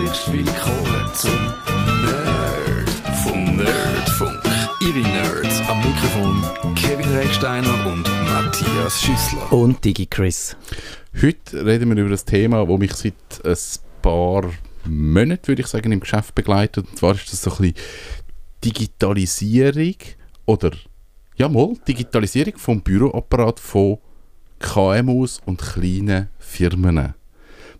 Herzlich willkommen zum Nerd vom Nerdfunk. Ihre Nerds am Mikrofon Kevin Recksteiner und Matthias Schüssler. Und Digi Chris. Heute reden wir über das Thema, das mich seit ein paar Monaten, würde ich sagen, im Geschäft begleitet. Und zwar ist das so ein bisschen Digitalisierung oder, ja mal, Digitalisierung vom Büroapparat von KMUs und kleinen Firmen.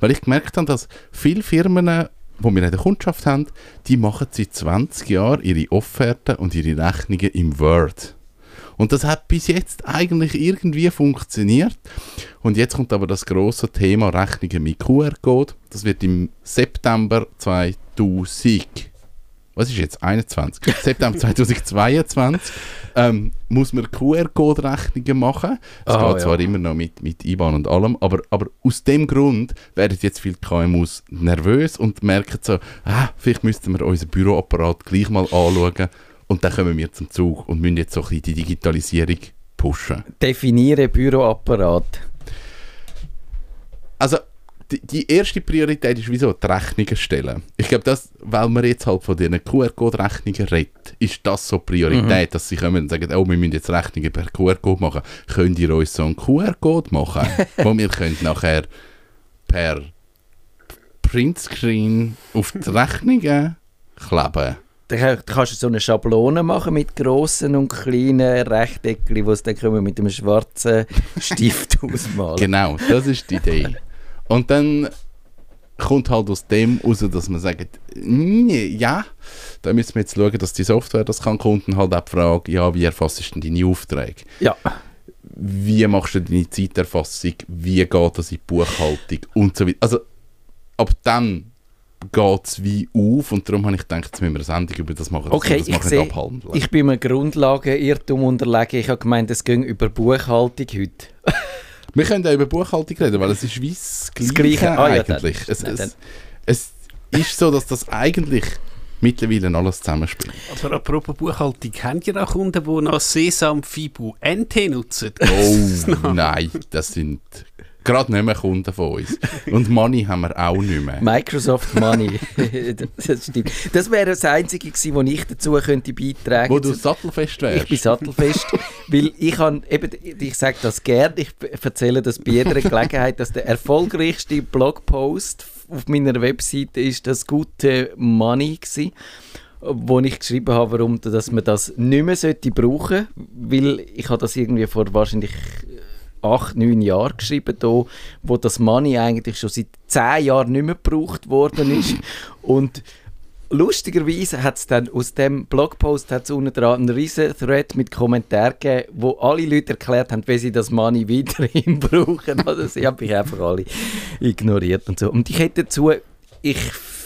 Weil ich gemerkt habe, dass viele Firmen, die wir in der Kundschaft haben, die machen seit 20 Jahren ihre Offerten und ihre Rechnungen im Word. Und das hat bis jetzt eigentlich irgendwie funktioniert. Und jetzt kommt aber das große Thema Rechnungen mit QR-Code. Das wird im September 2000 was ist jetzt, 21? September 2022 ähm, muss man QR-Code-Rechnungen machen. Es Ah, geht zwar ja. immer noch mit, mit IBAN und allem, aber, aber aus dem Grund werden jetzt viele KMUs nervös und merken so, ah, vielleicht müssten wir unseren Büroapparat gleich mal anschauen und dann kommen wir zum Zug und müssen jetzt so ein bisschen die Digitalisierung pushen. Definiere Büroapparat. Also, die, die erste Priorität ist wieso die Rechnungen stellen. Ich glaube, das, weil man jetzt halt von diesen QR-Code-Rechnungen redet, ist das so Priorität, dass sie kommen und sagen, oh, wir müssen jetzt Rechnungen per QR-Code machen. Könnt ihr uns so einen QR-Code machen, wo wir können nachher per Printscreen auf die Rechnungen kleben? Da kann- da kannst du so eine Schablone machen mit grossen und kleinen Rechteckchen, die dann können wir mit einem schwarzen Stift ausmalen. Genau, das ist die Idee. Und dann kommt halt aus dem raus, dass man sagt, «Nee, ja, da müssen wir jetzt schauen, dass die Software das kann. Kunden halt auch die Frage, ja, wie erfasst du deine Aufträge? Ja, Wie machst du deine Zeiterfassung? Wie geht das in die Buchhaltung? Und so weiter. Also, ab dann geht es wie auf und darum habe ich gedacht, jetzt müssen wir eine Sendung über das machen, okay, das ich sehe, abhandeln. ich bin einem Grundlagenirrtum unterlegen. Ich habe gemeint, es ging über Buchhaltung heute. Wir können auch über Buchhaltung reden, weil es ist wie das Gleiche, Gleiche. Ah, ja, dann- eigentlich. es, nein, es, dann- es ist so, dass das eigentlich mittlerweile alles zusammenspielt. Aber apropos Buchhaltung, haben ihr auch Kunden, die noch Sesam, Fibu, NT nutzen? Oh nein, das sind gerade nicht mehr Kunden von uns. Und Money haben wir auch nicht mehr. Microsoft Money. das stimmt. Das wäre das Einzige gewesen, wo ich dazu könnte beitragen Wo du sattelfest wärst. Ich bin sattelfest, weil ich kann, eben, ich sage das gerne, ich erzähle das bei jeder Gelegenheit, dass der erfolgreichste Blogpost auf meiner Webseite ist das gute Money gsi, wo ich geschrieben habe, warum dass man das nicht mehr sollte brauchen, weil ich habe das irgendwie vor wahrscheinlich acht, neun Jahren geschrieben, da, wo das Money eigentlich schon seit zehn Jahren nicht mehr gebraucht worden ist und Lustigerweise hat es dann aus dem Blogpost hat's unten dran einen riesen Thread mit Kommentaren gegeben, wo alle Leute erklärt haben, wie sie das Money weiterhin brauchen. Also sie haben mich einfach alle ignoriert und so. Und ich hätte dazu, ich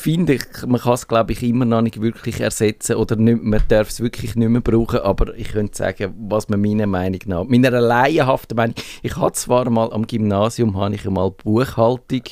finde, ich- man kann es glaube ich immer noch nicht wirklich ersetzen oder nicht, man darf es wirklich nicht mehr brauchen, aber ich könnte sagen, was man meiner Meinung nach, meiner laienhaften Meinung, ich hatte zwar mal am Gymnasium, habe ich einmal Buchhaltung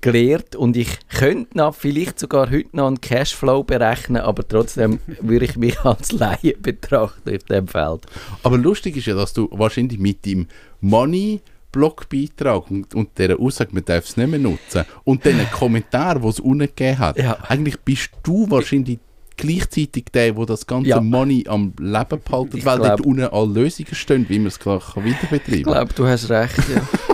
gelehrt und ich könnte noch, vielleicht sogar heute noch einen Cashflow berechnen, aber trotzdem würde ich mich als Laie betrachten auf dem Feld. Aber lustig ist ja, dass du wahrscheinlich mit dem Money Blogbeitrag und, und dieser Aussage, man darf es nicht mehr nutzen und den Kommentar, den es unten gegeben hat, Ja. eigentlich bist du wahrscheinlich gleichzeitig der, der das ganze Ja. Money am Leben behalten, Ich weil glaub- dort unten alle Lösungen stehen, wie man es klar kann weiter Ich betreiben glaube, du hast recht, ja.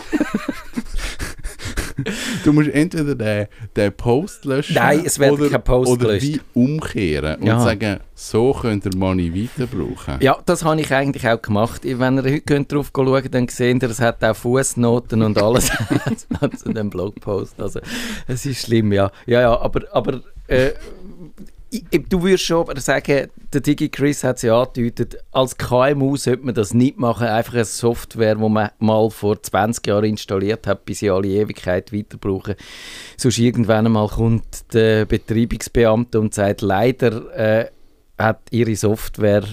Du musst entweder den, den Post löschen Nein, es wird oder, kein Post oder gelöscht. wie umkehren und Ja. sagen, so könnt ihr Money weiter brauchen. ja, das habe ich eigentlich auch gemacht. Wenn ihr heute könnt drauf schauen dann seht ihr, es hat auch Fußnoten und alles zu dem Blogpost. Also, es ist schlimm, ja. Ja, ja, aber, aber äh, du würdest schon sagen, der Digi Chris hat es ja angedeutet, als KMU sollte man das nicht machen, einfach eine Software, die man mal vor 20 Jahren installiert hat, bis sie alle Ewigkeit weiter brauchen. Sonst irgendwann einmal kommt der Betreibungsbeamte und sagt, leider äh, hat ihre Software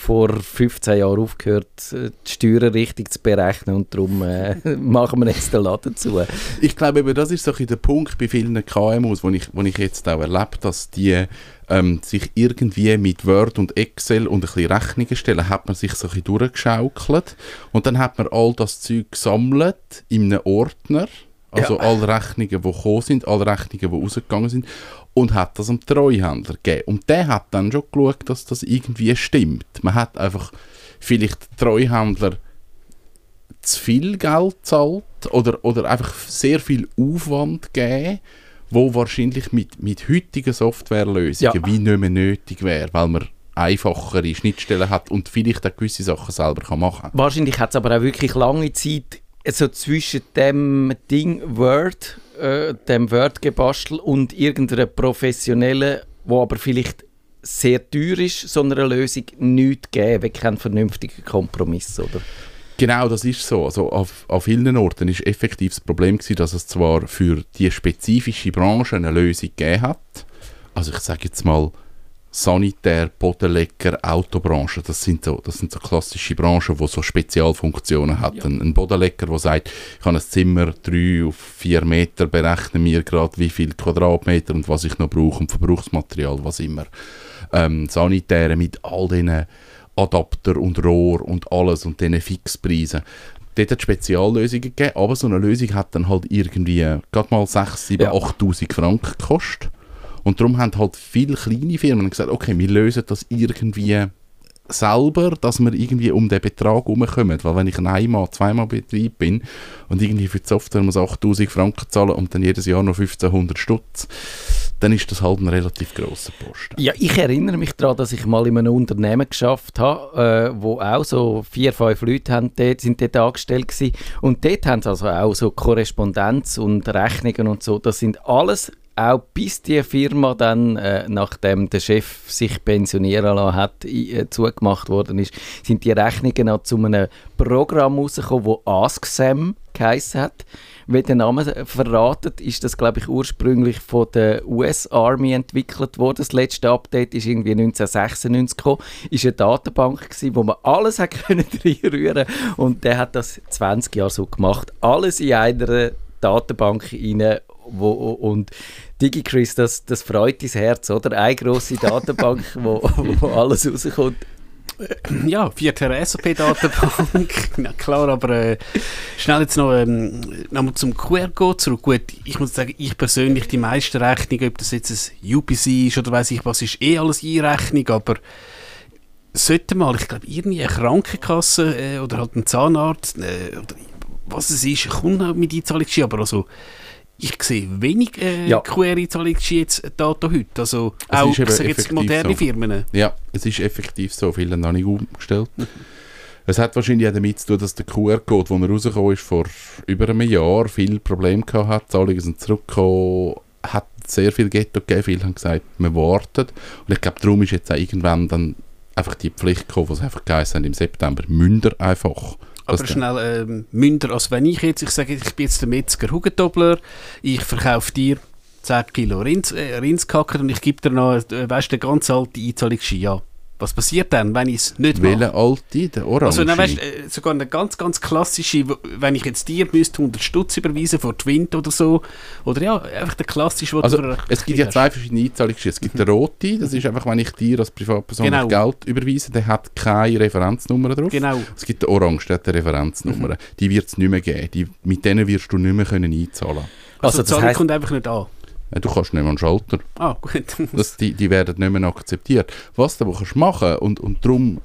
vor 15 Jahren aufgehört, äh, die Steuern richtig zu berechnen und darum äh, machen wir jetzt den Laden zu. Ich glaube, eben, das ist so ein der Punkt bei vielen KMUs, wo ich, wo ich jetzt auch erlebe, dass die ähm, sich irgendwie mit Word und Excel und ein bisschen Rechnungen stellen, hat man sich so ein bisschen durchgeschaukelt und dann hat man all das Zeug gesammelt in einem Ordner Also Ja. alle Rechnungen, die gekommen sind, alle Rechnungen, die rausgegangen sind. Und hat das am Treuhänder gegeben. Und der hat dann schon geschaut, dass das irgendwie stimmt. Man hat einfach vielleicht Treuhändler zu viel Geld zahlt oder, oder einfach sehr viel Aufwand gegeben, wo wahrscheinlich mit, mit heutigen Softwarelösungen Ja. wie nicht mehr nötig wäre, weil man einfachere Schnittstellen hat und vielleicht auch gewisse Sachen selber kann machen kann. Wahrscheinlich hat es aber auch wirklich lange Zeit so zwischen dem Ding Word, äh, dem Word-Gebastel und irgendeiner professionellen, wo aber vielleicht sehr teuer ist, so einer Lösung nichts gegeben, wirklich keinen vernünftigen Kompromiss, oder? Genau, das ist so. Also auf, auf vielen Orten ist effektiv das Problem gewesen, dass es zwar für die spezifische Branche eine Lösung gegeben hat. Also ich sage jetzt mal Sanitär, Bodenlecker, Autobranche. Das sind so, das sind so klassische Branchen, die so Spezialfunktionen hat. Ein, ein Bodenlecker, der sagt, ich habe ein Zimmer 3 auf 4 Meter, berechne mir gerade wie viel Quadratmeter und was ich noch brauche und Verbrauchsmaterial, was immer. Ähm, Sanitäre mit all diesen Adapter und Rohr und alles und diesen Fixpreisen. Dort hat es Speziallösungen gegeben, aber so eine Lösung hat dann halt irgendwie gerade mal 6, 7, Ja. 8'000 Franken gekostet. Und darum haben halt viele kleine Firmen gesagt, okay, wir lösen das irgendwie selber, dass wir irgendwie um den Betrag herumkommen. Weil wenn ich ein einmal, zweimal Betrieb bin und irgendwie für die Software muss 8000 Franken zahlen und dann jedes Jahr noch 1500 Stutz, dann ist das halt ein relativ grosser Posten. Ja, ich erinnere mich daran, dass ich mal in einem Unternehmen geschafft habe, äh, wo auch so vier, fünf Leute haben dort, sind dort angestellt gewesen. Und dort haben sie also auch so Korrespondenz und Rechnungen und so. Das sind alles, auch bis die Firma dann, äh, nachdem der Chef sich pensionieren lassen hat, äh, zugemacht worden ist, sind die Rechnungen auch zu einem Programm rausgekommen, das AskSam geheissen hat. Wie der Name verratet, ist das, glaube ich, ursprünglich von der US Army entwickelt worden. Das letzte Update ist irgendwie 1996 gekommen. Ist eine Datenbank gewesen, wo man alles hat können reinrühren und der hat das 20 Jahre so gemacht. Alles in einer Datenbank rein, wo, und DigiChris, das, das freut dein Herz, oder? Eine grosse Datenbank, wo, wo alles rauskommt. Ja, vierte SAP-Datenbank, na klar, aber äh, schnell jetzt noch, ähm, noch zum QR-Code zurück. Gut, ich muss sagen, ich persönlich, die meisten Rechnungen, ob das jetzt ein UPC ist oder weiß ich was, ist eh alles Einrechnung, aber sollte mal, ich glaube, irgendwie eine Krankenkasse äh, oder halt ein Zahnarzt, äh, oder was es ist, kommt auch mit Einzahlungsschein, aber also ich sehe wenig äh, Ja. QR-Einzahlungsschein jetzt Daten heute, also Es auch jetzt moderne so. Firmen. Ja, es ist effektiv so, viele haben noch nicht umgestellt. Es hat wahrscheinlich auch damit zu tun, dass der QR-Code, der rausgekommen ist vor über einem Jahr, viele Probleme gehabt hat. Zahlungen sind zurückgekommen, hat sehr viel Ghetto gegeben. Viele haben gesagt, wir warten. Und ich glaube, darum ist jetzt auch irgendwann dann einfach die Pflicht gekommen, was einfach geheißen im September. Münder einfach. Aber schnell, ähm, Münder, als wenn ich jetzt, ich sage, ich bin jetzt der Metzger Hugentobler, ich verkaufe dir 10 Kilo Rinds, äh, Rindskacker und ich gebe dir noch, äh, weißt den ganz alten Einzahlungsschein. Ja. Was passiert dann, wenn ich es nicht mache? Welcher alte? Der Orange? Also, dann, weißt, äh, sogar eine ganz, ganz klassische, wenn ich jetzt dir müsste 100 Stutz überweisen vor Twint oder so, oder ja, einfach der klassische, Also, du es gibt ja zwei verschiedene Einzahlungsscheine. Es gibt den rote, das ist einfach, wenn ich dir als Privatperson Genau. Geld überweise, der hat keine Referenznummer drauf. Genau. Es gibt den orange, der hat eine Referenznummer. Die wird es nicht mehr geben. Die, mit denen wirst du nicht mehr können einzahlen Also, Also, die Zahlung das heisst, kommt einfach nicht an. Du kannst nicht mehr den Schalter. Ah, gut. Das, die, die werden nicht mehr akzeptiert. Was du aber kannst machen und, und darum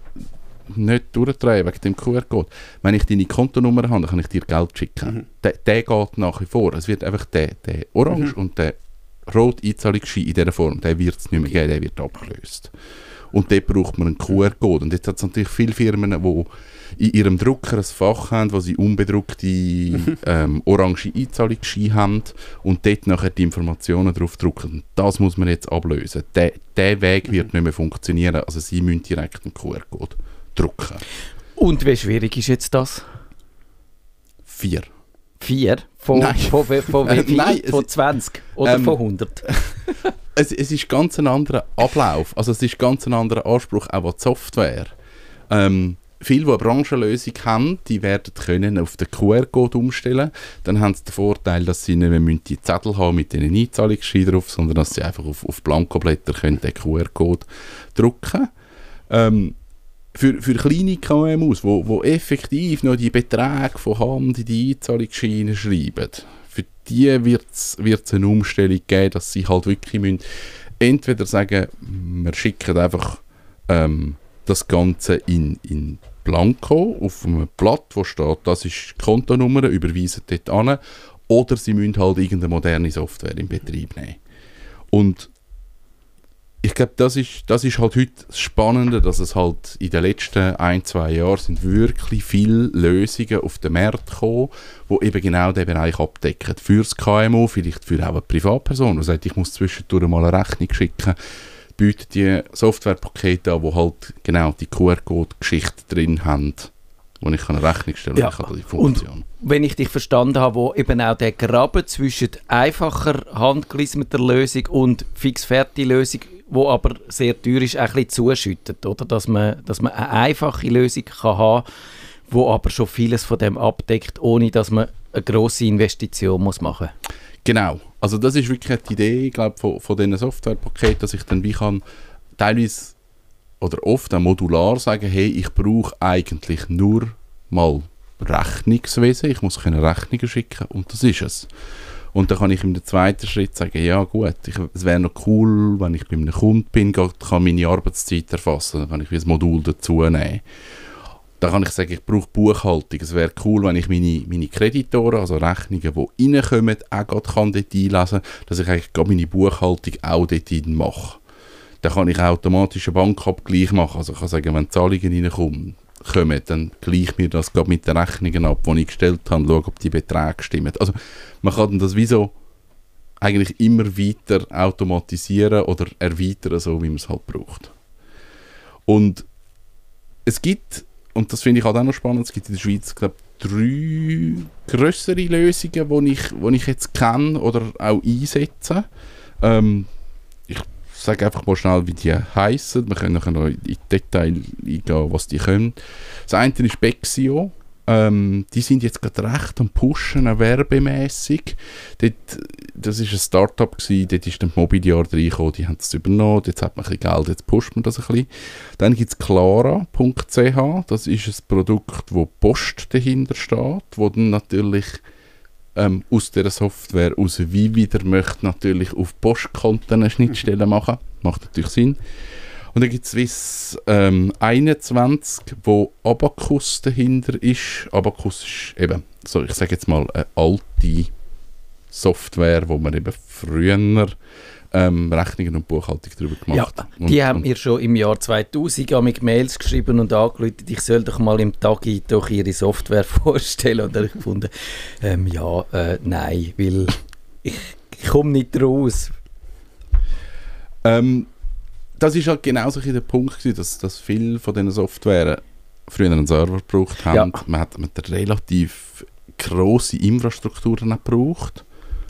nicht durchdrehen wegen dem QR-Code. Wenn ich deine Kontonummer habe, dann kann ich dir Geld schicken. Der, der geht nach wie vor. Es wird einfach der, der orange und der rot Einzahlungsschein in dieser Form, der wird es nicht mehr geben, der wird abgelöst. Und dort braucht man einen QR-Code. Und jetzt hat es natürlich viele Firmen, die in ihrem Drucker ein Fach haben, wo sie unbedruckte ähm, orange Einzahlungsscheine haben und dort nachher die Informationen drauf drucken. Und das muss man jetzt ablösen. Der, der Weg wird nicht mehr funktionieren. Also sie müssen direkt einen QR-Code drucken. Und wie schwierig ist jetzt das? Vier. Vier? Von, Nein. von, von, von Äh, nein, es- von 20 oder Ähm, von 100? Es, es ist ganz ein anderer Ablauf. Also es ist ganz ein anderer Anspruch auch an die Software. Ähm, viele, die eine Branchenlösung haben, die werden können auf den QR-Code umstellen. Dann haben sie den Vorteil, dass sie nicht mehr die Zettel haben mit diesen Einzahlungsscheinen drauf, sondern dass sie einfach auf, auf Blankoblätter können den QR-Code drucken ähm, für, für kleine KMUs, wo, wo effektiv noch die Beträge von Hand in die Einzahlungsscheine schreiben, für die wird es eine Umstellung geben, dass sie halt wirklich müssen entweder sagen, wir schicken einfach ähm, das Ganze in, in Blanco auf einem Blatt, wo steht, das ist die Kontonummer, überweisen dort an, oder sie müssen halt irgendeine moderne Software in Betrieb nehmen. Und ich glaube, das ist, das ist halt heute das Spannende, dass es halt in den letzten ein, zwei Jahren sind wirklich viele Lösungen auf den Markt gekommen, die eben genau diesen Bereich abdecken. Für das KMU, vielleicht für auch eine Privatperson, die sagt, ich muss zwischendurch mal eine Rechnung schicken, bietet die Softwarepakete an, die halt genau die QR-Code-Geschichte drin haben, wo ich eine Rechnung stellen Ja. kann, die Funktion. wenn ich dich verstanden habe, wo eben auch der Graben zwischen einfacher handgelismeter Lösung und fix-fertig Lösung, wo aber sehr teuer ist, ein bisschen zuschüttet, oder? Dass man, dass man eine einfache Lösung kann haben wo aber schon vieles von dem abdeckt, ohne dass man eine grosse Investition muss machen Genau. Also das ist wirklich die Idee, glaube von, von diesen Softwarepaketen, dass ich dann wie kann teilweise oder oft auch modular sagen, hey, ich brauche eigentlich nur mal Rechnungswesen, ich muss können Rechnungen schicken und das ist es. Und dann kann ich im zweiten Schritt sagen, ja gut, ich, es wäre noch cool, wenn ich bei einem Kunden bin, kann meine Arbeitszeit erfassen, dann kann ich wie ein Modul dazu nehmen. Dann kann ich sagen, ich brauche Buchhaltung. Es wäre cool, wenn ich meine, meine Kreditoren, also Rechnungen, die reinkommen, auch gerade kann dort einlesen kann, dass ich eigentlich meine Buchhaltung auch dort mache. Dann kann ich automatisch einen Bankabgleich machen. Also ich kann sagen, wenn Zahlungen reinkommen, kommen, dann gleiche mir das mit den Rechnungen ab, die ich gestellt habe, schaue, ob die Beträge stimmen. Also man kann das wie so eigentlich immer weiter automatisieren oder erweitern, so wie man es halt braucht. Und es gibt, und das finde ich halt auch noch spannend, es gibt in der Schweiz, glaube drei größere Lösungen, die ich, ich jetzt kenne oder auch einsetze. Ähm, sage einfach mal schnell, wie die heißen. Wir können nachher noch in Detail eingehen, was die können. Das eine ist Bexio. Ähm, die sind jetzt gerade recht am Pushen, werbemässig. Das war ein Start-up, gewesen, dort ist dann Mobiliar reingekommen, die haben es übernommen, jetzt hat man ein bisschen Geld, jetzt pusht man das ein bisschen. Dann gibt es clara.ch, das ist ein Produkt, wo Post dahinter steht, wo dann natürlich ähm, aus dieser Software aus wie wieder möchte natürlich auf Postkonten eine Schnittstelle machen. Macht natürlich Sinn. Und dann gibt es Swiss ähm, 21, wo Abacus dahinter ist. Abacus ist eben, so ich sage jetzt mal, eine alte Software, wo man eben früher ähm, Rechnungen und Buchhaltung darüber gemacht Ja. Und- die haben mir schon im Jahr 2000 an mich Mails geschrieben und angerufen, ich soll doch mal im Tagi doch ihre Software vorstellen. Und dann habe ich gefunden, ähm, ja, äh, nein, weil ich, ich komme nicht raus. Ähm, das ist halt genau so der Punkt, gewesen, dass, dass viele von diesen Software früher einen Server gebraucht haben. Ja. Man hat, man hat relativ grosse Infrastrukturen auch gebraucht.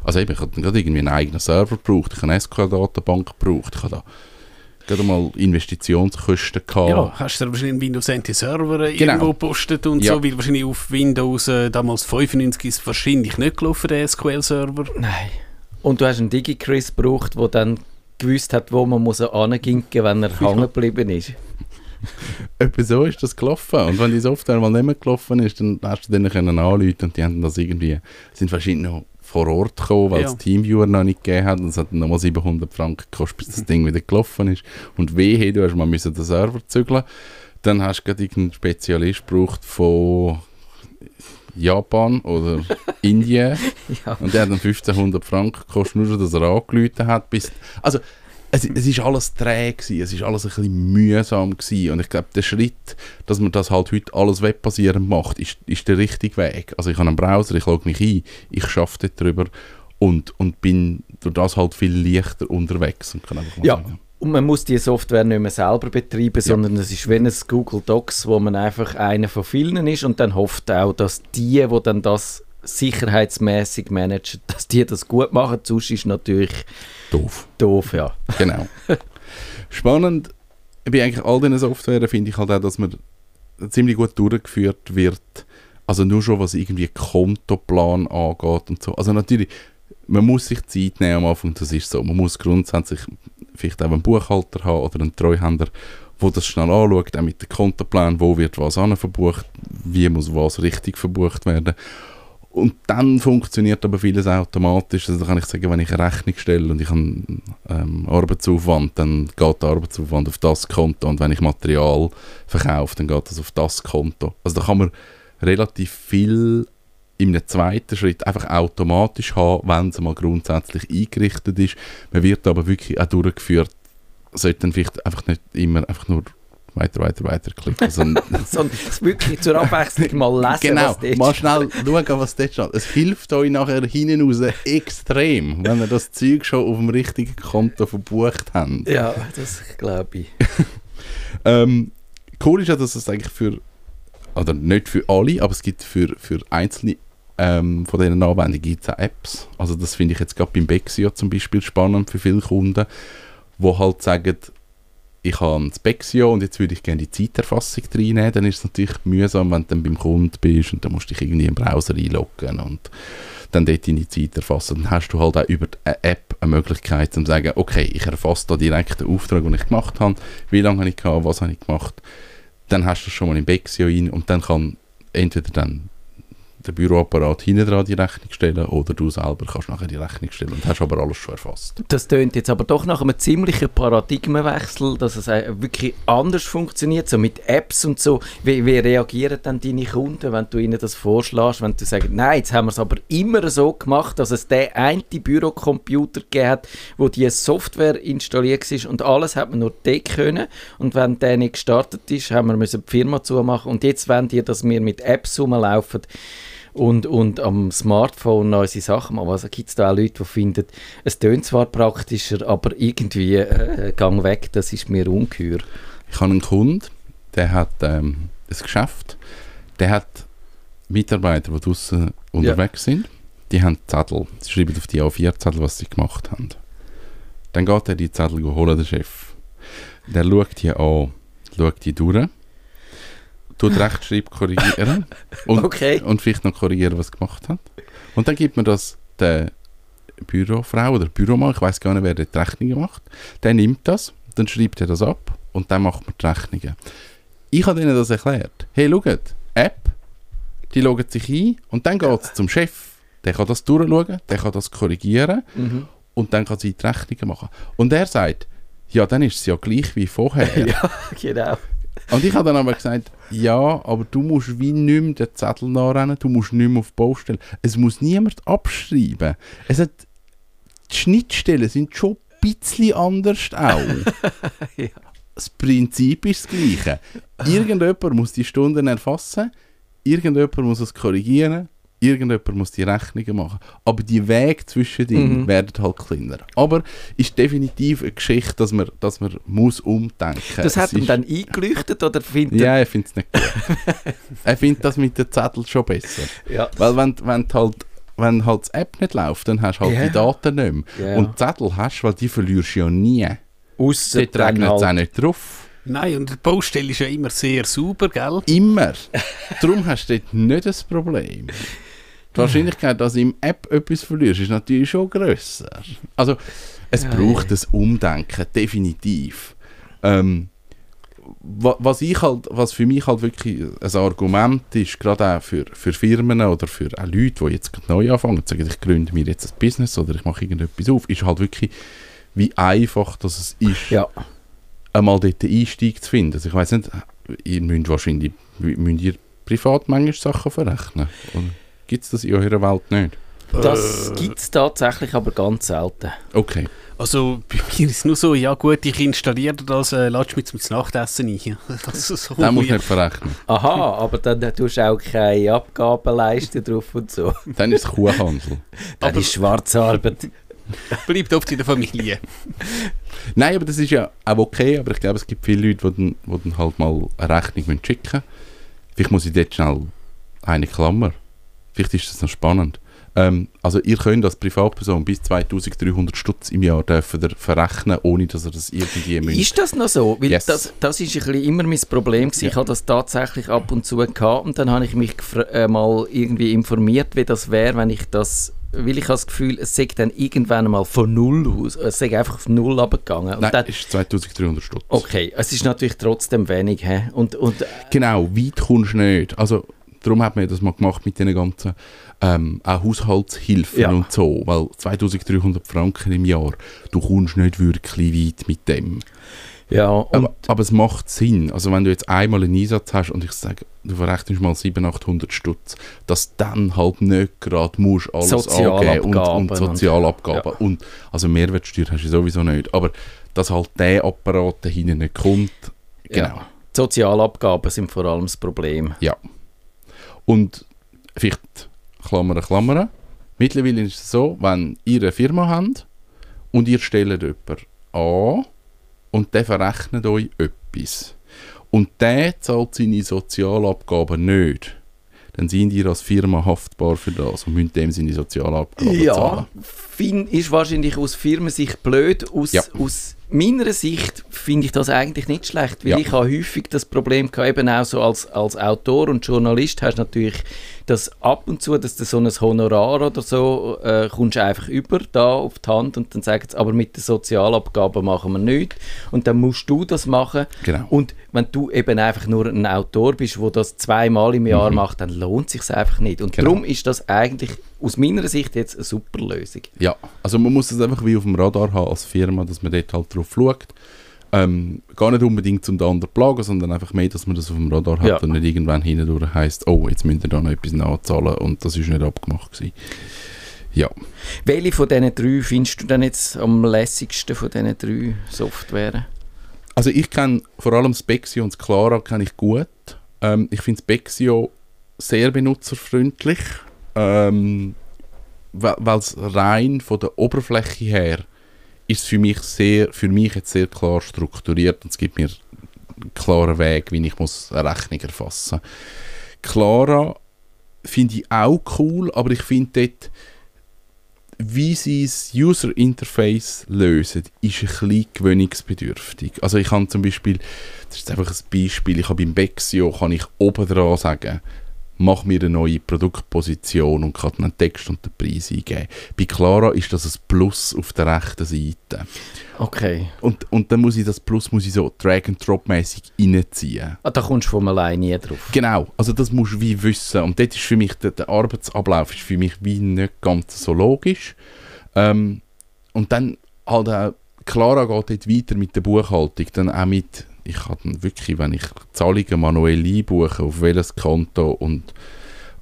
Also eben, ich habe gerade irgendwie einen eigenen Server gebraucht, ich habe eine SQL-Datenbank gebraucht, ich habe da gerade mal Investitionskosten gehabt. Ja, hast du da wahrscheinlich einen Windows NT Server Genau. irgendwo gepostet und Ja. so, weil wahrscheinlich auf Windows äh, damals 95 ist wahrscheinlich nicht gelaufen, der SQL-Server. Nein. Und du hast einen DigiChris gebraucht, der dann gewusst hat, wo man muss anginken, wenn er hängen geblieben ist. Etwa so ist das gelaufen. Und wenn die Software mal nicht mehr gelaufen ist, dann hast du denen können anrufen und die haben das irgendwie, sind wahrscheinlich noch vor Ort gekommen, weil Ja. Teamviewer noch nicht gegeben hat und es hat dann nochmal 700 Franken gekostet, bis das Ding wieder gelaufen ist. Und wehe, du hast mal müssen den Server zügeln. Dann hast du gerade irgendeinen Spezialist gebraucht von Japan oder Indien Ja. und der hat dann 1500 Franken gekostet, nur dass er angerufen hat. Bis, also, es, es ist alles träge, es ist alles ein bisschen mühsam gewesen. und ich glaube, der Schritt, dass man das halt heute alles webbasierend macht, ist, ist der richtige Weg. Also ich habe einen Browser, ich logge mich ein, ich schaffe dort drüber und, und bin durch das halt viel leichter unterwegs und kann einfach Ja. sagen, Und man muss die Software nicht mehr selber betreiben, sondern es ist wie ein Google Docs, wo man einfach einer von vielen ist und dann hofft auch, dass die, wo dann das sicherheitsmäßig managen, dass die das gut machen. Sonst ist natürlich doof. doof, ja. Genau. Spannend bei eigentlich all diesen Softwaren finde ich halt auch, dass man ziemlich gut durchgeführt wird. Also nur schon, was irgendwie Kontoplan angeht und so. Also natürlich, man muss sich Zeit nehmen am Anfang, das ist so. Man muss grundsätzlich vielleicht auch einen Buchhalter haben oder einen Treuhänder, wo das schnell anschaut, auch mit dem Kontoplan, wo wird was verbucht, wie muss was richtig verbucht werden. Und dann funktioniert aber vieles automatisch. Also da kann ich sagen, wenn ich eine Rechnung stelle und ich habe ähm, Arbeitsaufwand, dann geht der Arbeitsaufwand auf das Konto und wenn ich Material verkaufe, dann geht das auf das Konto. Also da kann man relativ viel einem zweiten Schritt einfach automatisch haben, wenn es mal grundsätzlich eingerichtet ist. Man wird aber wirklich auch durchgeführt, sollte dann vielleicht einfach nicht immer einfach nur weiter, weiter, weiter klicken, sondern Sondern es wirklich zur Abwechslung mal lesen, Genau, was dort mal schnell schauen, was dort steht. Es hilft euch nachher hinten raus extrem, wenn ihr das Zeug schon auf dem richtigen Konto verbucht habt. Ja, das glaube ich. Ähm, cool ist ja, dass es eigentlich für, oder nicht für alle, aber es gibt für, für einzelne ähm, von diesen Anwendungen gibt's auch Apps. Also das finde ich jetzt gerade beim Bexio zum Beispiel spannend für viele Kunden, wo halt sagen, ich habe das Bexio und jetzt würde ich gerne die Zeiterfassung reinnehmen, dann ist es natürlich mühsam, wenn du dann beim Kunden bist und dann musst du dich irgendwie im Browser einloggen und dann dort deine Zeit erfassen. Dann hast du halt auch über eine App eine Möglichkeit zu sagen, okay, ich erfasse da direkt den Auftrag, den ich gemacht habe, wie lange habe ich gehabt, was habe ich gemacht. Dann hast du es schon mal im Bexio rein und dann kann entweder dann der Büroapparat hinten dran die Rechnung stellen oder du selber kannst nachher die Rechnung stellen und hast aber alles schon erfasst. Das tönt jetzt aber doch nach einem ziemlichen Paradigmenwechsel, dass es äh, wirklich anders funktioniert, so mit Apps und so. Wie, wie reagieren dann deine Kunden, wenn du ihnen das vorschlägst, wenn du sagst, nein, jetzt haben wir es aber immer so gemacht, dass es der eine Bürocomputer gegeben hat, wo die Software installiert ist und alles hat man nur dort können und wenn der nicht gestartet ist, haben wir müssen die Firma zumachen und jetzt wollen die, dass wir mit Apps rumlaufen und, und am Smartphone unsere Sachen machen. Also gibt es da auch Leute, die finden, es tönt zwar praktischer, aber irgendwie äh, gang weg, das ist mir ungeheuer. Ich habe einen Kunden, der hat ähm, ein Geschäft, der hat Mitarbeiter, die draußen unterwegs sind, die haben Zettel. Sie schreiben auf die A4-Zettel, was sie gemacht haben. Dann geht er die Zettel holen, der Chef. Der schaut die an, schaut die durch, tut Rechtschreib korrigieren und, Okay. und vielleicht noch korrigieren, was gemacht hat. Und dann gibt man das der Bürofrau oder Büromann, ich weiß gar nicht, wer die Rechnungen macht. Der nimmt das, dann schreibt er das ab und dann macht man die Rechnungen. Ich habe ihnen das erklärt. Hey, schaut, App, die loggen sich ein und dann geht es zum Chef. Der kann das durchschauen, der kann das korrigieren Mhm. und dann kann sie die Rechnungen machen. Und er sagt, ja, dann ist es ja gleich wie vorher. ja, genau. Und ich habe dann aber gesagt, ja, aber du musst wie nicht mehr den Zettel nachrennen, du musst nicht mehr auf die Baustelle. Es muss niemand abschreiben. Es hat, die Schnittstellen sind schon ein bisschen anders auch. Ja. Das Prinzip ist das gleiche. Irgendjemand muss die Stunden erfassen, irgendjemand muss es korrigieren, irgendjemand muss die Rechnungen machen. Aber die Wege zwischen denen Mhm. werden halt kleiner. Aber ist definitiv eine Geschichte, dass man, dass man muss umdenken Das Es hat ihm ist- dann eingeleuchtet oder findet ja, er findet es nicht gut. er findet das mit den Zetteln schon besser. er... Ja. Weil wenn, wenn halt wenn halt die App nicht läuft, dann hast du halt Ja. die Daten nicht mehr. Ja. Und die Zettel hast du, weil die verlierst du ja nie. Ausser Dort regnet es auch nicht drauf. Nein, und die Baustelle ist ja immer sehr sauber, gell? Immer. Darum hast du dort nicht das Problem. Die Wahrscheinlichkeit, dass du im App etwas verlierst, ist natürlich schon grösser. Also, es Ja, braucht ein Umdenken, definitiv. Ähm, wa- was, ich halt, was für mich halt wirklich ein Argument ist, gerade auch für, für Firmen oder für auch Leute, die jetzt neu anfangen, und sagen, ich gründe mir jetzt ein Business oder ich mache irgendetwas auf, ist halt wirklich, wie einfach das es ist, Ja. einmal dort den Einstieg zu finden. Also ich weiß nicht, ihr müsst wahrscheinlich müsst ihr privat manchmal Sachen verrechnen. Gibt es das in eurer Welt nicht? Das gibt es tatsächlich, aber ganz selten. Okay. Also bei mir ist es nur so, ja gut, ich installiere das, äh, latsch mich zum Nachtessen ein. Also, so Den muss nicht verrechnen. Aha, aber dann äh, tust du auch keine Abgaben leisten drauf und so. Dann ist es Kuhhandel. Das Aber- ist Schwarzarbeit. Bleibt oft in der Familie. Nein, aber das ist ja auch okay, aber ich glaube, es gibt viele Leute, die dann, die dann halt mal eine Rechnung müssen schicken müssen. Vielleicht muss ich dort schnell eine Klammer. Vielleicht ist das noch spannend. Ähm, also ihr könnt als Privatperson bis 2300 Stutz im Jahr dürfen ihr verrechnen, ohne dass ihr das irgendwie müsst. Ist das noch so? Weil Yes. das, das ist ein bisschen immer mein Problem gewesen. Ich Ja. habe das tatsächlich ab und zu gehabt und dann habe ich mich äh, mal irgendwie informiert, wie das wäre, wenn ich das weil ich habe das Gefühl, es sei dann irgendwann mal von null aus, es sei einfach auf null abgegangen. Und Nein, dann, ist 2300 Stutz. okay, es ist natürlich trotzdem wenig. Und, und äh, Genau, weit kommst du nicht. Also Darum hat man das mal gemacht mit den ganzen ähm, auch Haushaltshilfen Ja. und so. Weil 2300 Franken im Jahr, du kommst nicht wirklich weit mit dem. Ja, und Aber, aber es macht Sinn. Also wenn du jetzt einmal einen Einsatz hast und ich sage, du verrechnest mal 700, 800 Stutz, dass dann halt nicht gerade musst alles angeben und, Sozialabgaben und und- Sozialabgaben. Ja. Und, also Mehrwertsteuer hast du sowieso nicht. Aber dass halt der Apparat dahinten nicht kommt, genau. ja, Sozialabgaben sind vor allem das Problem. Ja. Und vielleicht Klammern, Klammern. Mittlerweile ist es so, wenn ihr eine Firma habt und ihr stellt jemanden an und der verrechnet euch etwas und der zahlt seine Sozialabgaben nicht, dann sind ihr als Firma haftbar für das und müsst dem seine Sozialabgaben Ja, zahlen. fin ist wahrscheinlich aus Firmensicht blöd. Aus, Ja. aus meiner Sicht finde ich das eigentlich nicht schlecht, weil Ja. ich habe häufig das Problem gehabt, eben auch so als, als Autor und Journalist hast du natürlich das ab und zu, dass du so ein Honorar oder so äh, kommst einfach über da auf die Hand und dann sagen sie, aber mit den Sozialabgaben machen wir nichts und dann musst du das machen Genau. und wenn du eben einfach nur ein Autor bist, der das zweimal im Jahr macht, dann lohnt sich einfach nicht und Genau. darum ist das eigentlich aus meiner Sicht jetzt eine super Lösung. Ja, also man muss das einfach wie auf dem Radar haben als Firma, dass man dort halt drauf schaut. Ähm, gar nicht unbedingt um den anderen plagen, sondern einfach mehr, dass man das auf dem Radar hat Ja. und nicht irgendwann hindurch heisst, oh, jetzt müsst ihr da noch etwas nachzahlen und das ist nicht abgemacht gewesen. Ja, Welche von diesen drei findest du denn jetzt am lässigsten von diesen drei Software? also ich kenne vor allem Spexio und Clara kenne ich gut. Ähm, ich finde Spexio sehr benutzerfreundlich, ähm, weil es rein von der Oberfläche her ist für mich sehr, für mich jetzt sehr klar strukturiert und es gibt mir einen klaren Weg, wie ich muss eine Rechnung erfassen. Clara finde ich auch cool, aber ich finde dort, wie sie das User Interface lösen, ist ein bisschen gewöhnungsbedürftig. Also ich kann zum Beispiel, das ist einfach ein Beispiel, ich habe beim Bexio, kann ich oben dran sagen, mach mir eine neue Produktposition und kann dann einen Text und den Preis eingeben. Bei Clara ist das ein Plus auf der rechten Seite. Okay. Und, und dann muss ich das Plus muss ich so Drag-and-Drop-mäßig reinziehen. Ah, da kommst du von allein nie drauf. Genau, also das musst du wie wissen. Und dort ist für mich, der, der Arbeitsablauf ist für mich wie nicht ganz so logisch. Ähm, und dann halt auch, Clara geht dort weiter mit der Buchhaltung, dann auch mit, ich kann wirklich, wenn ich Zahlungen manuell einbuche, auf welches Konto und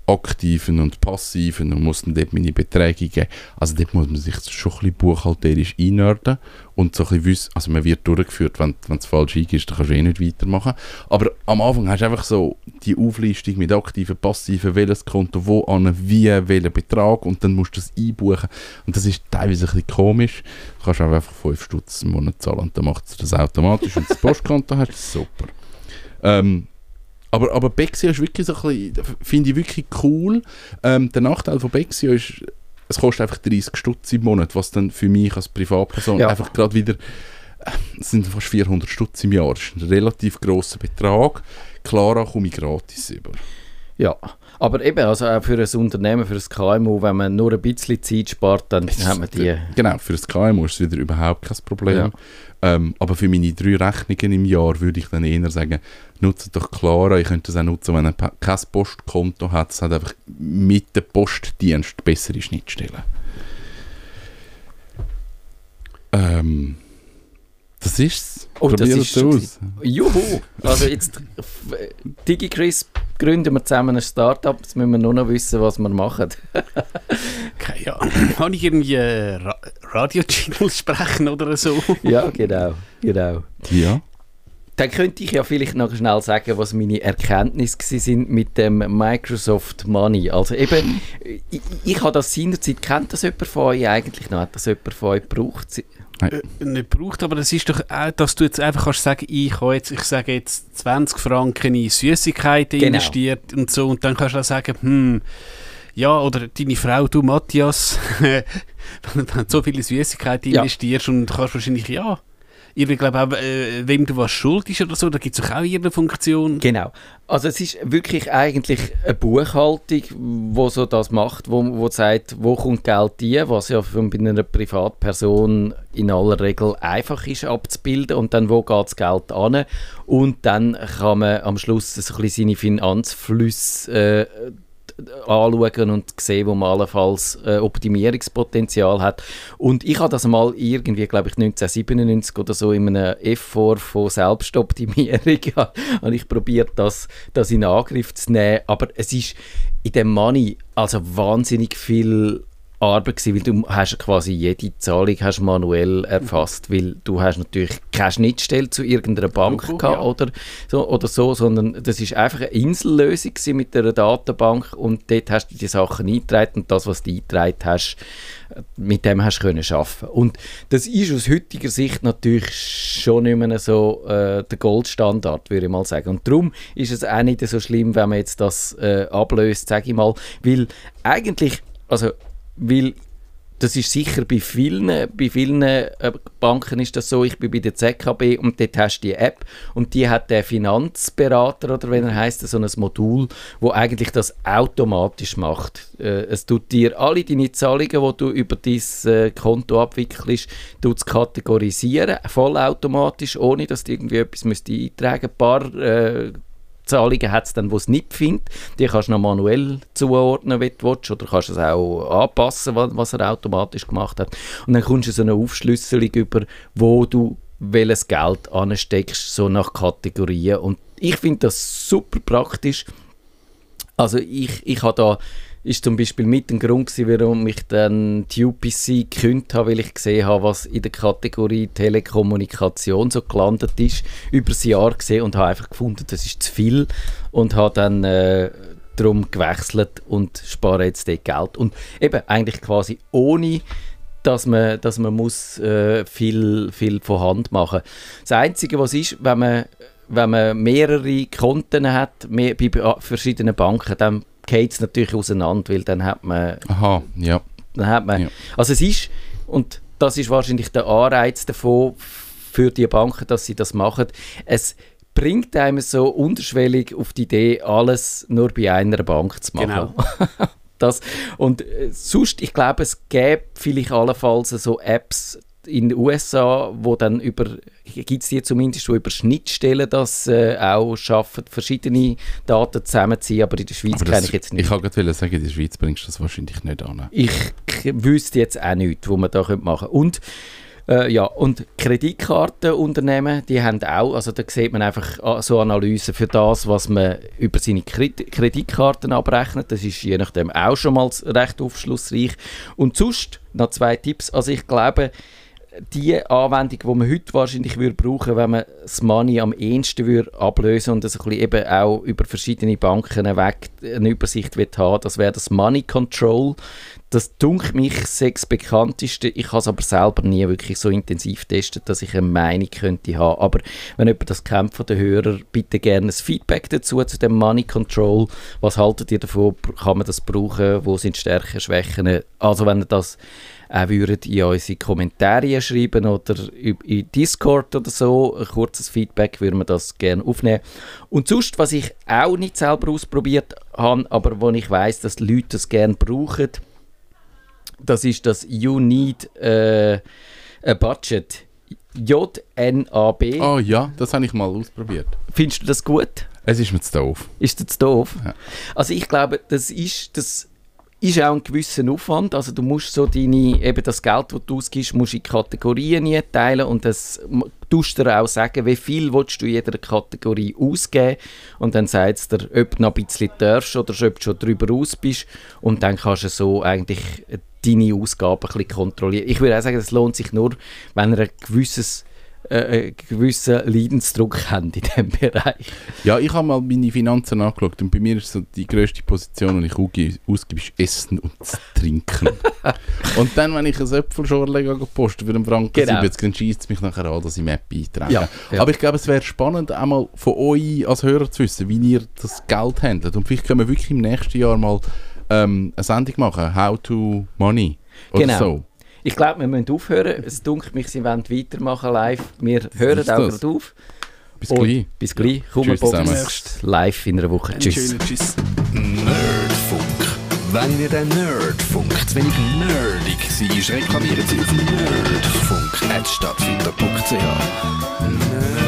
aktiven und passiven und muss dann dort meine Beträge geben. Also dort muss man sich schon ein bisschen buchhalterisch einnörden und so ein bisschen wissen, also man wird durchgeführt, wenn es falsch eingibst, dann kannst du eh nicht weitermachen. Aber am Anfang hast du einfach so die Auflistung mit aktiven, passiven, welches Konto, wo an, wie, welchen Betrag und dann musst du das einbuchen. Und das ist teilweise ein bisschen komisch. Du kannst einfach 5 Stutz im Monat zahlen und dann macht es das automatisch und das Postkonto hast, ist super. Ähm, aber, aber Bexio ist wirklich so ein bisschen, finde ich wirklich cool. Ähm, der Nachteil von Bexio ist, es kostet einfach 30 Stutz im Monat, was dann für mich als Privatperson Ja. einfach gerade wieder, äh, es sind fast 400 Stutz im Jahr, das ist ein relativ grosser Betrag. Clara komme ich gratis über. Ja, aber eben, also auch für ein Unternehmen, für ein KMU, wenn man nur ein bisschen Zeit spart, dann hat man die... Genau, für das KMU ist es wieder überhaupt kein Problem. Ja. Ähm, aber für meine drei Rechnungen im Jahr würde ich dann eher sagen, nutzt doch Clara. Ich könnte das auch nutzen, wenn pa- kein Postkonto hat. Es hat einfach mit dem Postdienst bessere Schnittstellen. Ähm, das ist's. Oh, das Probier ist es. Juhu! Also jetzt, f- DigiChris gründen wir zusammen ein Startup, jetzt müssen wir nur noch wissen, was wir machen. Okay, ja. Kann ich irgendwie äh, Ra Radio-Jingle sprechen oder so? ja, genau, genau. Ja. Dann könnte ich ja vielleicht noch schnell sagen, was meine Erkenntnisse sind mit dem Microsoft Money. Also eben, ich, ich habe das seinerzeit, kennt das jemand von euch eigentlich noch? Hat das jemand von euch gebraucht? Sie- Äh, nicht braucht, aber es ist doch auch, dass du jetzt einfach kannst sagen, ich habe jetzt, ich sage jetzt 20 Franken in Süßigkeiten Genau. investiert und so und dann kannst du auch sagen, hm, ja, oder deine Frau, du Matthias, wenn, wenn du so viele Süßigkeiten Ja. investierst und kannst wahrscheinlich, ja, Ich glaube auch, äh, wem du was schuldig oder so, da gibt es auch irgendeine Funktion. Genau. Also es ist wirklich eigentlich eine Buchhaltung, wo so das macht, wo, wo sagt, wo kommt Geld ein, was ja bei einer Privatperson in aller Regel einfach ist abzubilden und dann wo geht das Geld an und dann kann man am Schluss ein bisschen seine Finanzflüsse äh, anschauen und sehen, wo man allenfalls äh, Optimierungspotenzial hat. Und ich habe das mal irgendwie, glaube ich, 1997 oder so in einem Effort von Selbstoptimierung habe ich probiert, das, das in Angriff zu nehmen. Aber es ist in dem Money also wahnsinnig viel Arbeit gewesen, weil du hast quasi jede Zahlung hast manuell erfasst, weil du hast natürlich keine Schnittstelle zu irgendeiner Bank Logo, gehabt ja. oder, so, oder so, sondern das ist einfach eine Insellösung mit einer Datenbank und dort hast du die Sachen eingetragen und das, was du eingetragen hast, mit dem hast du können arbeiten. Und das ist aus heutiger Sicht natürlich schon nicht mehr so äh, der Goldstandard, würde ich mal sagen. Und darum ist es auch nicht so schlimm, wenn man jetzt das äh, ablöst, sage ich mal, weil eigentlich, also weil das ist sicher bei vielen, bei vielen äh, Banken ist das so, ich bin bei der ZKB und dort hast du die App und die hat der Finanzberater oder wenn er heißt so ein Modul, wo eigentlich das automatisch macht. Äh, es tut dir alle deine Zahlungen, die du über dein äh, Konto abwickelst, tut's kategorisieren, vollautomatisch, ohne dass du irgendwie etwas müsst eintragen Ein paar äh, Zahlungen hat es dann, die es nicht findet. Die kannst du noch manuell zuordnen, wie du willst, oder kannst es auch anpassen, was, was er automatisch gemacht hat. Und dann kommst du so eine Aufschlüsselung über, wo du welches Geld ansteckst, so nach Kategorien. Und ich finde das super praktisch. Also ich, ich habe da ist zum Beispiel mit dem Grund gewesen, warum ich dann die UPC gekündigt habe, weil ich gesehen habe, was in der Kategorie Telekommunikation so gelandet ist, über das Jahr gesehen und habe einfach gefunden, das ist zu viel und habe dann äh, darum gewechselt und spare jetzt dort Geld. Und eben eigentlich quasi ohne dass man, dass man muss, äh, viel, viel von Hand machen Das Einzige, was ist, wenn man, wenn man mehrere Konten hat mehr, bei be- verschiedenen Banken, dann geht es natürlich auseinander, weil dann hat man Aha, ja. dann hat man, Ja. also es ist, und das ist wahrscheinlich der Anreiz davon für die Banken, dass sie das machen, es bringt einem so unterschwellig auf die Idee, alles nur bei einer Bank zu machen. Genau. das, und äh, sonst, ich glaube, es gäbe vielleicht allenfalls so Apps in den USA, wo dann über, gibt es die zumindest, wo über Schnittstellen das äh, auch schaffen, verschiedene Daten zusammenziehen, aber in der Schweiz kenne das, ich jetzt nicht. ich kann gerade sagen, in der Schweiz bringst du das wahrscheinlich nicht an. Ich wüsste jetzt auch nichts, was man da machen könnte. Und, äh, ja, und Kreditkartenunternehmen, die haben auch, also da sieht man einfach ah, so Analysen für das, was man über seine Kredit Kreditkarten abrechnet. Das ist je nachdem auch schon mal recht aufschlussreich. Und sonst noch zwei Tipps. Also ich glaube, die Anwendung, die man heute wahrscheinlich würde brauchen, wenn man das Money am ehesten würde ablösen und das eben auch über verschiedene Banken weg eine Übersicht will haben, das wäre das Money Control. Das dunkelt mich sechs bekannteste. Ich habe es aber selber nie wirklich so intensiv getestet, dass ich eine Meinung könnte haben. Aber wenn jemand das kennt von den Hörern, bitte gerne ein Feedback dazu zu dem Money Control. Was haltet ihr davon? Kann man das brauchen? Wo sind Stärken, Schwächen? Also wenn ihr das auch würdet in unsere Kommentare schreiben oder in Discord oder so, ein kurzes Feedback, würden wir das gerne aufnehmen. Und sonst, was ich auch nicht selber ausprobiert habe, aber wo ich weiß, dass die Leute das gerne brauchen, das ist das You Need äh, a Budget. J-N-A-B. Ah ja, das habe ich mal ausprobiert. Findest du das gut? Es ist mir zu doof. Ist das doof? Ja. Also ich glaube, das ist, das ist auch ein gewisser Aufwand. Also du musst so deine, eben das Geld, das du ausgibst, musst in Kategorien einteilen und das tust dir auch sagen, wie viel willst du in jeder Kategorie ausgeben und dann sagt es dir, ob du noch ein bisschen darfst oder ob du schon drüber aus bist und dann kannst du so eigentlich deine Ausgaben ein bisschen kontrollieren. Ich würde auch sagen, es lohnt sich nur, wenn ihr ein gewisses äh, einen gewissen Leidensdruck habt in diesem Bereich. Ja, ich habe mal meine Finanzen angeschaut und bei mir ist so die grösste Position, die ich ausgebe, ausgebe ist Essen und Trinken. und dann, wenn ich ein Äpfelschorle gehe posten für einen Franken Genau. 70, dann schießt es mich nachher an, dass ich Map eintrage. Ja, ja. Aber ich glaube, es wäre spannend, einmal von euch als Hörer zu wissen, wie ihr das Geld handelt. Und vielleicht können wir wirklich im nächsten Jahr mal ähm, eine Sendung machen, How to Money oder Genau. so. Ich glaube, wir müssen aufhören. Es dunkelt mich, sie wollen weitermachen live. Wir hören auch gerade auf. Bis Und gleich. Bis gleich. Komm, Tschüss Bob, zusammen. demnächst live in einer Woche. Einen Tschüss. schönen Tschüss. Nerdfunk. Wenn ihr den Nerdfunk zu wenig nerdig seid, reklamiert sie auf nerdfunk.stadtfilter.ch. Nerd